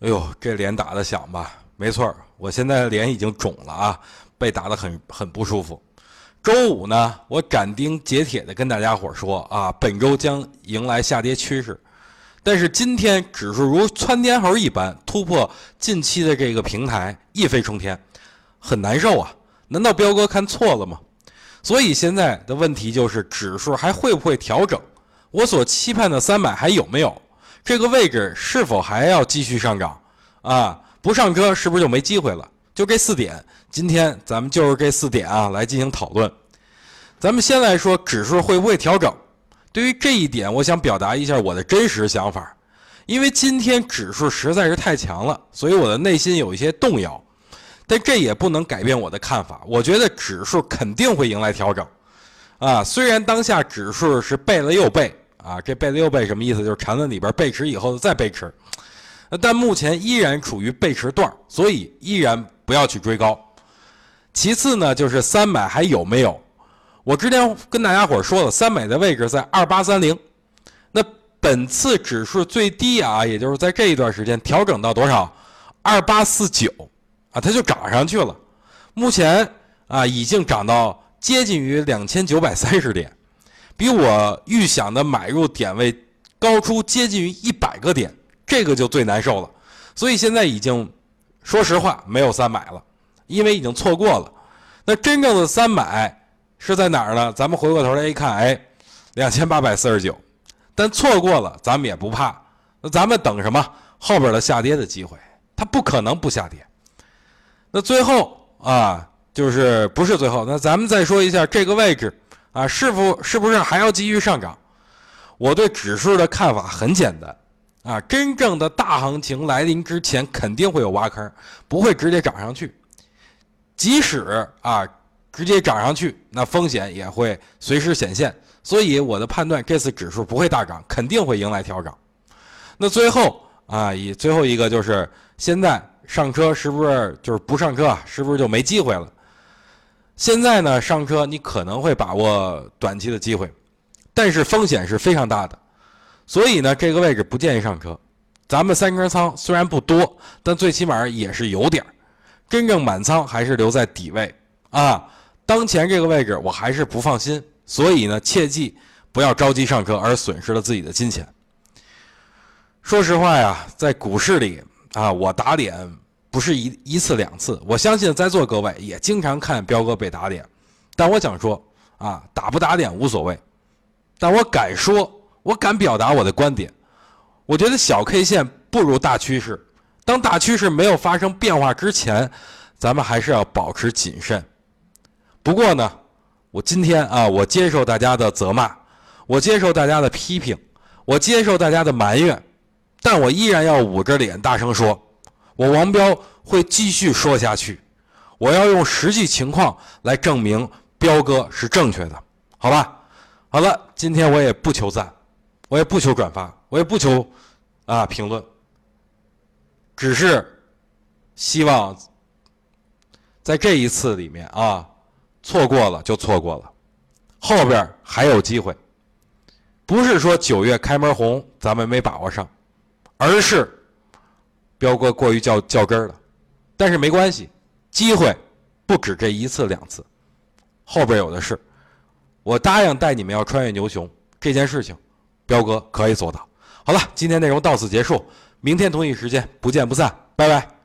哎呦，这脸打的响吧？没错，我现在脸已经肿了啊，被打的很很不舒服。周五呢，我斩钉截铁的跟大家伙说啊，本周将迎来下跌趋势。但是今天指数如窜天猴一般突破近期的这个平台，一飞冲天，很难受啊！难道彪哥看错了吗？所以现在的问题就是，指数还会不会调整？我所期盼的三百还有没有？这个位置是否还要继续上涨？啊，不上车是不是就没机会了？就这四点，今天咱们就是这四点啊来进行讨论。咱们先来说指数会不会调整？对于这一点，我想表达一下我的真实想法。因为今天指数实在是太强了，所以我的内心有一些动摇。但这也不能改变我的看法。我觉得指数肯定会迎来调整。啊，虽然当下指数是背了又背。啊，这背了又背什么意思？就是缠论里边背驰以后再背驰，但目前依然处于背驰段，所以依然不要去追高。其次呢，就是三百还有没有？我之前跟大家伙说了，三百的位置在二八三零，那本次指数最低啊，也就是在这一段时间调整到多少？二八四九啊，它就涨上去了。目前啊，已经涨到接近于两千九百三十点。比我预想的买入点位高出接近于一百个点，这个就最难受了。所以现在已经，说实话没有三买了，因为已经错过了。那真正的三买是在哪儿呢？咱们回过头来一看，哎，两千八百四十九，但错过了咱们也不怕。那咱们等什么？后边的下跌的机会，它不可能不下跌。那最后啊，就是不是最后？那咱们再说一下这个位置。啊，是否是不是还要继续上涨？我对指数的看法很简单，啊，真正的大行情来临之前，肯定会有挖坑，不会直接涨上去。即使啊，直接涨上去，那风险也会随时显现。所以我的判断，这次指数不会大涨，肯定会迎来调整。那最后啊，以最后一个就是现在上车是不是就是不上车？是不是就没机会了？现在呢，上车你可能会把握短期的机会，但是风险是非常大的，所以呢，这个位置不建议上车。咱们三根仓虽然不多，但最起码也是有点儿。真正满仓还是留在底位啊。当前这个位置我还是不放心，所以呢，切记不要着急上车而损失了自己的金钱。说实话呀，在股市里啊，我打脸。不是一一次两次，我相信在座各位也经常看彪哥被打脸，但我想说啊，打不打脸无所谓，但我敢说，我敢表达我的观点。我觉得小 K 线不如大趋势，当大趋势没有发生变化之前，咱们还是要保持谨慎。不过呢，我今天啊，我接受大家的责骂，我接受大家的批评，我接受大家的埋怨，但我依然要捂着脸大声说。我王彪会继续说下去，我要用实际情况来证明彪哥是正确的，好吧？好了，今天我也不求赞，我也不求转发，我也不求啊评论，只是希望在这一次里面啊，错过了就错过了，后边还有机会，不是说九月开门红咱们没把握上，而是。彪哥过于较较真儿了，但是没关系，机会不止这一次两次，后边有的是。我答应带你们要穿越牛熊这件事情，彪哥可以做到。好了，今天内容到此结束，明天同一时间不见不散，拜拜。